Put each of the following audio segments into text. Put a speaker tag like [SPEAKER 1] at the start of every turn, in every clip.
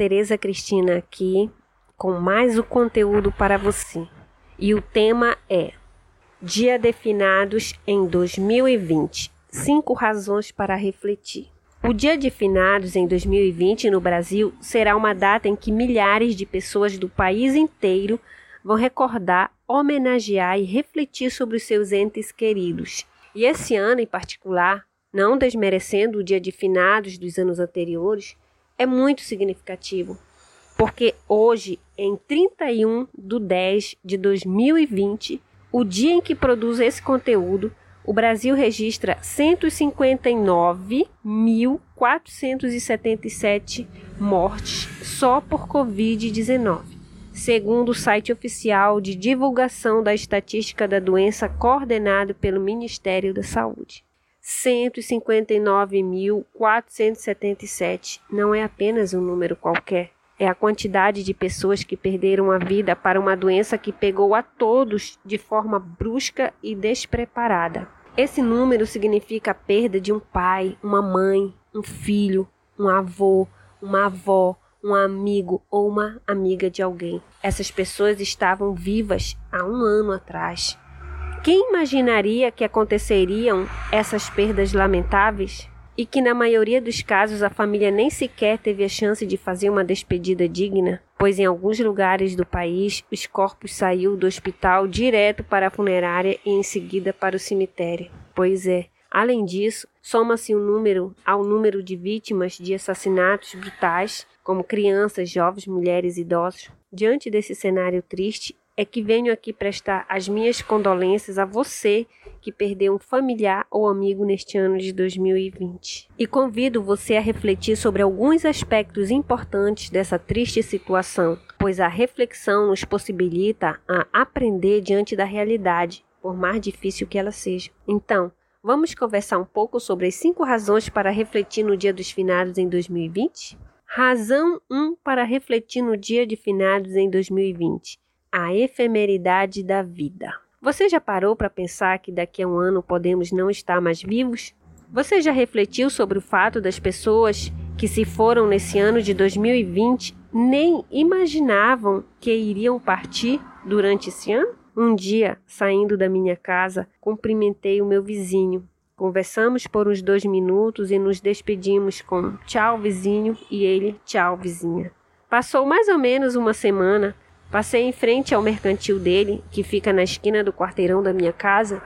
[SPEAKER 1] Tereza Cristina aqui com mais o conteúdo para você. E o tema é Dia de Finados em 2020. Cinco razões para refletir. O Dia de Finados em 2020 no Brasil será uma data em que milhares de pessoas do país inteiro vão recordar, homenagear e refletir sobre os seus entes queridos. E esse ano em particular, não desmerecendo o Dia de Finados dos anos anteriores, é muito significativo, porque hoje, em 31 de 10 de 2020, o dia em que produz esse conteúdo, o Brasil registra 159.477 mortes só por Covid-19, segundo o site oficial de divulgação da estatística da doença coordenado pelo Ministério da Saúde. 159.477 não é apenas um número qualquer. É a quantidade de pessoas que perderam a vida para uma doença que pegou a todos de forma brusca e despreparada. Esse número significa a perda de um pai, uma mãe, um filho, um avô, uma avó, um amigo ou uma amiga de alguém. Essas pessoas estavam vivas há um ano atrás. Quem imaginaria que aconteceriam essas perdas lamentáveis? E que na maioria dos casos a família nem sequer teve a chance de fazer uma despedida digna, pois em alguns lugares do país os corpos saíram do hospital direto para a funerária e em seguida para o cemitério. Pois é, além disso, soma-se um número ao número de vítimas de assassinatos brutais, como crianças, jovens, mulheres e idosos. Diante desse cenário triste, é que venho aqui prestar as minhas condolências a você que perdeu um familiar ou amigo neste ano de 2020. E convido você a refletir sobre alguns aspectos importantes dessa triste situação, pois a reflexão nos possibilita a aprender diante da realidade, por mais difícil que ela seja. Então, vamos conversar um pouco sobre as cinco razões para refletir no Dia dos Finados em 2020? Razão 1 para refletir no Dia de Finados em 2020 a efemeridade da vida. Você já parou para pensar que daqui a um ano podemos não estar mais vivos? Você já refletiu sobre o fato das pessoas que se foram nesse ano de 2020 nem imaginavam que iriam partir durante esse ano? Um dia, saindo da minha casa, cumprimentei o meu vizinho. Conversamos por uns dois minutos e nos despedimos com tchau, vizinho, e ele tchau, vizinha. Passou mais ou menos uma semana Passei em frente ao mercantil dele, que fica na esquina do quarteirão da minha casa,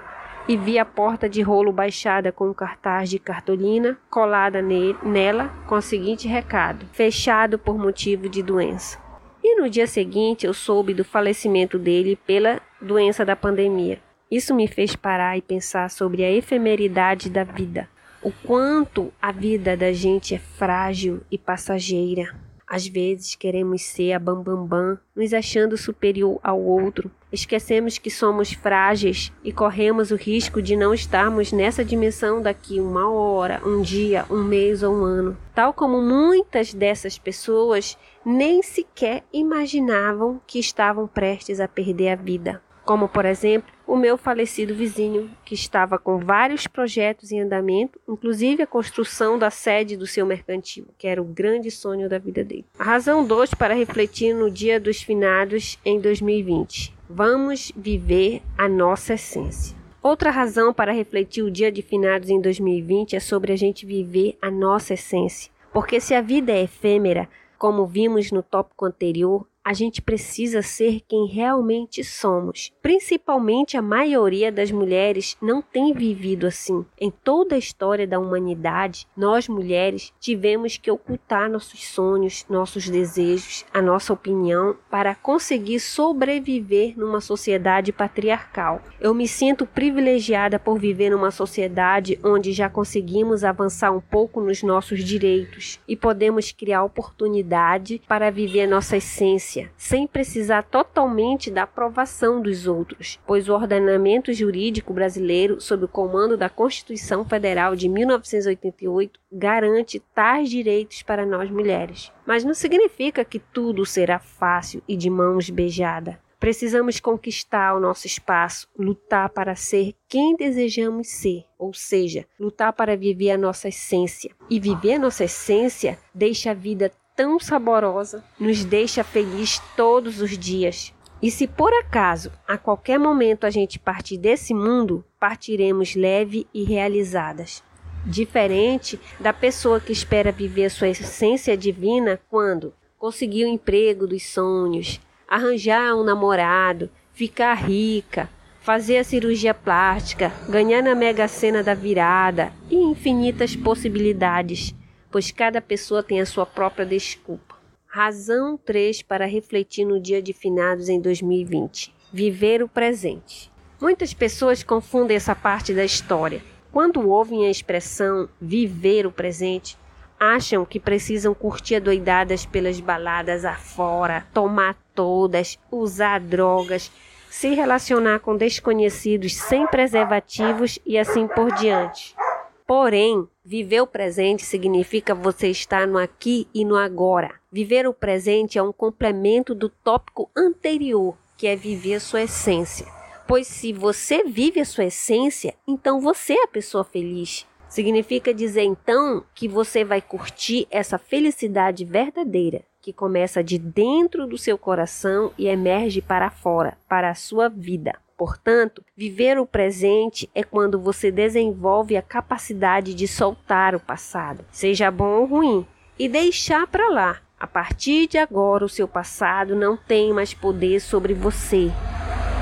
[SPEAKER 1] e vi a porta de rolo baixada com um cartaz de cartolina colada nela com o seguinte recado: fechado por motivo de doença. E no dia seguinte eu soube do falecimento dele pela doença da pandemia. Isso me fez parar e pensar sobre a efemeridade da vida, o quanto a vida da gente é frágil e passageira. Às vezes queremos ser a bambambam, bam, bam, nos achando superior ao outro. Esquecemos que somos frágeis e corremos o risco de não estarmos nessa dimensão daqui uma hora, um dia, um mês ou um ano. Tal como muitas dessas pessoas nem sequer imaginavam que estavam prestes a perder a vida como por exemplo o meu falecido vizinho, que estava com vários projetos em andamento, inclusive a construção da sede do seu mercantil, que era o grande sonho da vida dele. A razão 2 para refletir no Dia dos Finados em 2020. Vamos viver a nossa essência. Outra razão para refletir o Dia de Finados em 2020 é sobre a gente viver a nossa essência. Porque se a vida é efêmera, como vimos no tópico anterior, a gente precisa ser quem realmente somos. Principalmente a maioria das mulheres não tem vivido assim. Em toda a história da humanidade, nós mulheres tivemos que ocultar nossos sonhos, nossos desejos, a nossa opinião para conseguir sobreviver numa sociedade patriarcal. Eu me sinto privilegiada por viver numa sociedade onde já conseguimos avançar um pouco nos nossos direitos e podemos criar oportunidade para viver nossa essência sem precisar totalmente da aprovação dos outros, pois o ordenamento jurídico brasileiro, sob o comando da Constituição Federal de 1988, garante tais direitos para nós mulheres. Mas não significa que tudo será fácil e de mãos beijadas. Precisamos conquistar o nosso espaço, lutar para ser quem desejamos ser, ou seja, lutar para viver a nossa essência. E viver a nossa essência deixa a vida tão saborosa nos deixa feliz todos os dias. E se por acaso, a qualquer momento a gente partir desse mundo, partiremos leve e realizadas. Diferente da pessoa que espera viver sua essência divina quando conseguir o emprego dos sonhos, arranjar um namorado, ficar rica, fazer a cirurgia plástica, ganhar na mega sena da virada e infinitas possibilidades, pois cada pessoa tem a sua própria desculpa. Razão 3 para refletir no dia de finados em 2020. Viver o presente. Muitas pessoas confundem essa parte da história. Quando ouvem a expressão viver o presente, acham que precisam curtir doidadas pelas baladas afora, tomar todas, usar drogas, se relacionar com desconhecidos sem preservativos e assim por diante. Porém, viver o presente significa você estar no aqui e no agora. Viver o presente é um complemento do tópico anterior, que é viver a sua essência. Pois se você vive a sua essência, então você é a pessoa feliz. Significa dizer então que você vai curtir essa felicidade verdadeira, que começa de dentro do seu coração e emerge para fora, para a sua vida. Portanto, viver o presente é quando você desenvolve a capacidade de soltar o passado, seja bom ou ruim, e deixar para lá. A partir de agora, o seu passado não tem mais poder sobre você.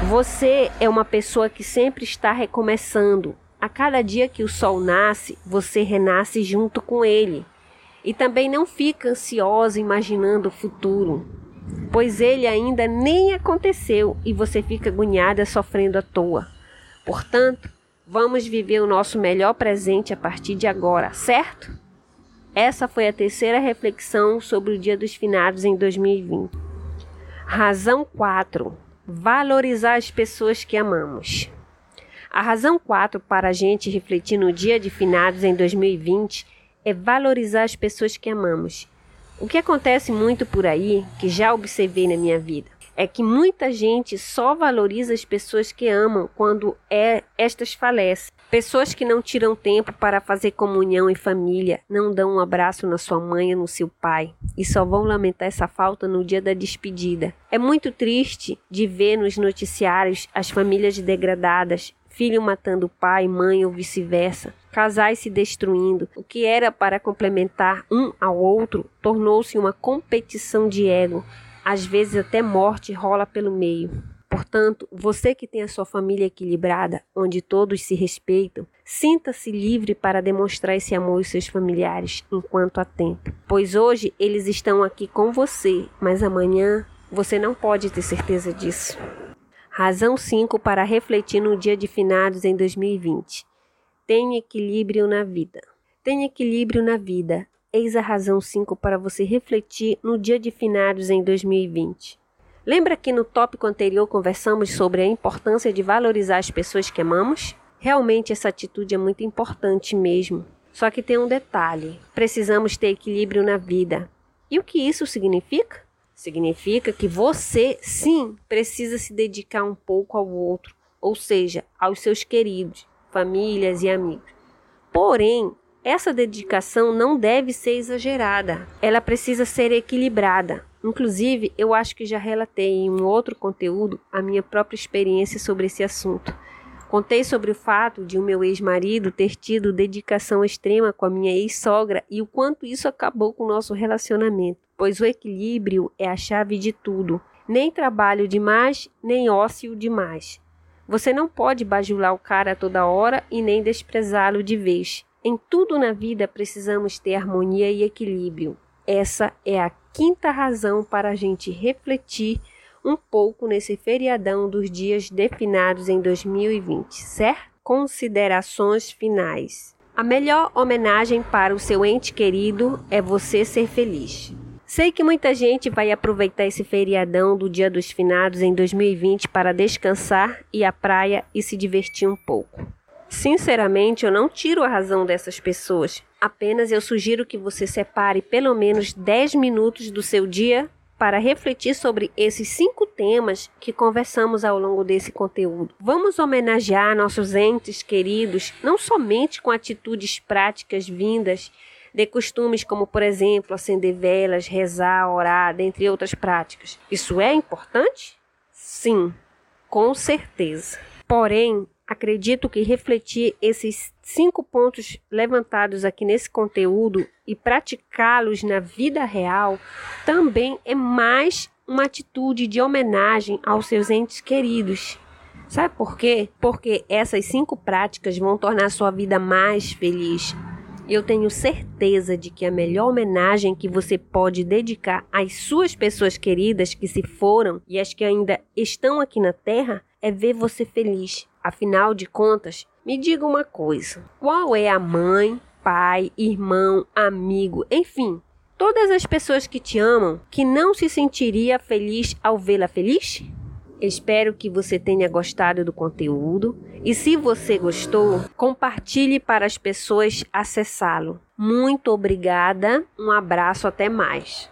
[SPEAKER 1] Você é uma pessoa que sempre está recomeçando. A cada dia que o sol nasce, você renasce junto com ele. E também não fica ansiosa imaginando o futuro pois ele ainda nem aconteceu e você fica agoniada sofrendo à toa. Portanto, vamos viver o nosso melhor presente a partir de agora, certo? Essa foi a terceira reflexão sobre o Dia dos Finados em 2020. Razão 4: valorizar as pessoas que amamos. A razão 4 para a gente refletir no Dia de Finados em 2020 é valorizar as pessoas que amamos o que acontece muito por aí, que já observei na minha vida, é que muita gente só valoriza as pessoas que amam quando é, estas falecem. Pessoas que não tiram tempo para fazer comunhão em família, não dão um abraço na sua mãe ou no seu pai e só vão lamentar essa falta no dia da despedida. É muito triste de ver nos noticiários as famílias degradadas, filho matando pai, mãe ou vice-versa, casais se destruindo. O que era para complementar um ao outro tornou-se uma competição de ego. Às vezes até morte rola pelo meio. Portanto, você que tem a sua família equilibrada, onde todos se respeitam, sinta-se livre para demonstrar esse amor aos seus familiares enquanto há tempo. Pois hoje eles estão aqui com você, mas amanhã você não pode ter certeza disso. Razão 5 para refletir no dia de finados em 2020. Tem equilíbrio na vida. Tem equilíbrio na vida. Eis a razão 5 para você refletir no dia de finados em 2020. Lembra que no tópico anterior conversamos sobre a importância de valorizar as pessoas que amamos? Realmente essa atitude é muito importante mesmo. Só que tem um detalhe: precisamos ter equilíbrio na vida. E o que isso significa? Significa que você, sim, precisa se dedicar um pouco ao outro, ou seja, aos seus queridos, famílias e amigos. Porém, essa dedicação não deve ser exagerada, ela precisa ser equilibrada. Inclusive, eu acho que já relatei em um outro conteúdo a minha própria experiência sobre esse assunto. Contei sobre o fato de o meu ex-marido ter tido dedicação extrema com a minha ex-sogra e o quanto isso acabou com o nosso relacionamento pois o equilíbrio é a chave de tudo. Nem trabalho demais, nem ócio demais. Você não pode bajular o cara toda hora e nem desprezá-lo de vez. Em tudo na vida precisamos ter harmonia e equilíbrio. Essa é a quinta razão para a gente refletir um pouco nesse feriadão dos dias definados em 2020, certo? Considerações finais. A melhor homenagem para o seu ente querido é você ser feliz. Sei que muita gente vai aproveitar esse feriadão do Dia dos Finados em 2020 para descansar, ir à praia e se divertir um pouco. Sinceramente, eu não tiro a razão dessas pessoas. Apenas eu sugiro que você separe pelo menos 10 minutos do seu dia para refletir sobre esses cinco temas que conversamos ao longo desse conteúdo. Vamos homenagear nossos entes queridos não somente com atitudes práticas vindas de costumes como, por exemplo, acender velas, rezar, orar, dentre outras práticas. Isso é importante? Sim, com certeza. Porém, acredito que refletir esses cinco pontos levantados aqui nesse conteúdo e praticá-los na vida real também é mais uma atitude de homenagem aos seus entes queridos. Sabe por quê? Porque essas cinco práticas vão tornar sua vida mais feliz. Eu tenho certeza de que a melhor homenagem que você pode dedicar às suas pessoas queridas que se foram e as que ainda estão aqui na Terra é ver você feliz. Afinal de contas, me diga uma coisa: qual é a mãe, pai, irmão, amigo, enfim, todas as pessoas que te amam que não se sentiria feliz ao vê-la feliz? Espero que você tenha gostado do conteúdo e se você gostou, compartilhe para as pessoas acessá-lo. Muito obrigada, um abraço, até mais.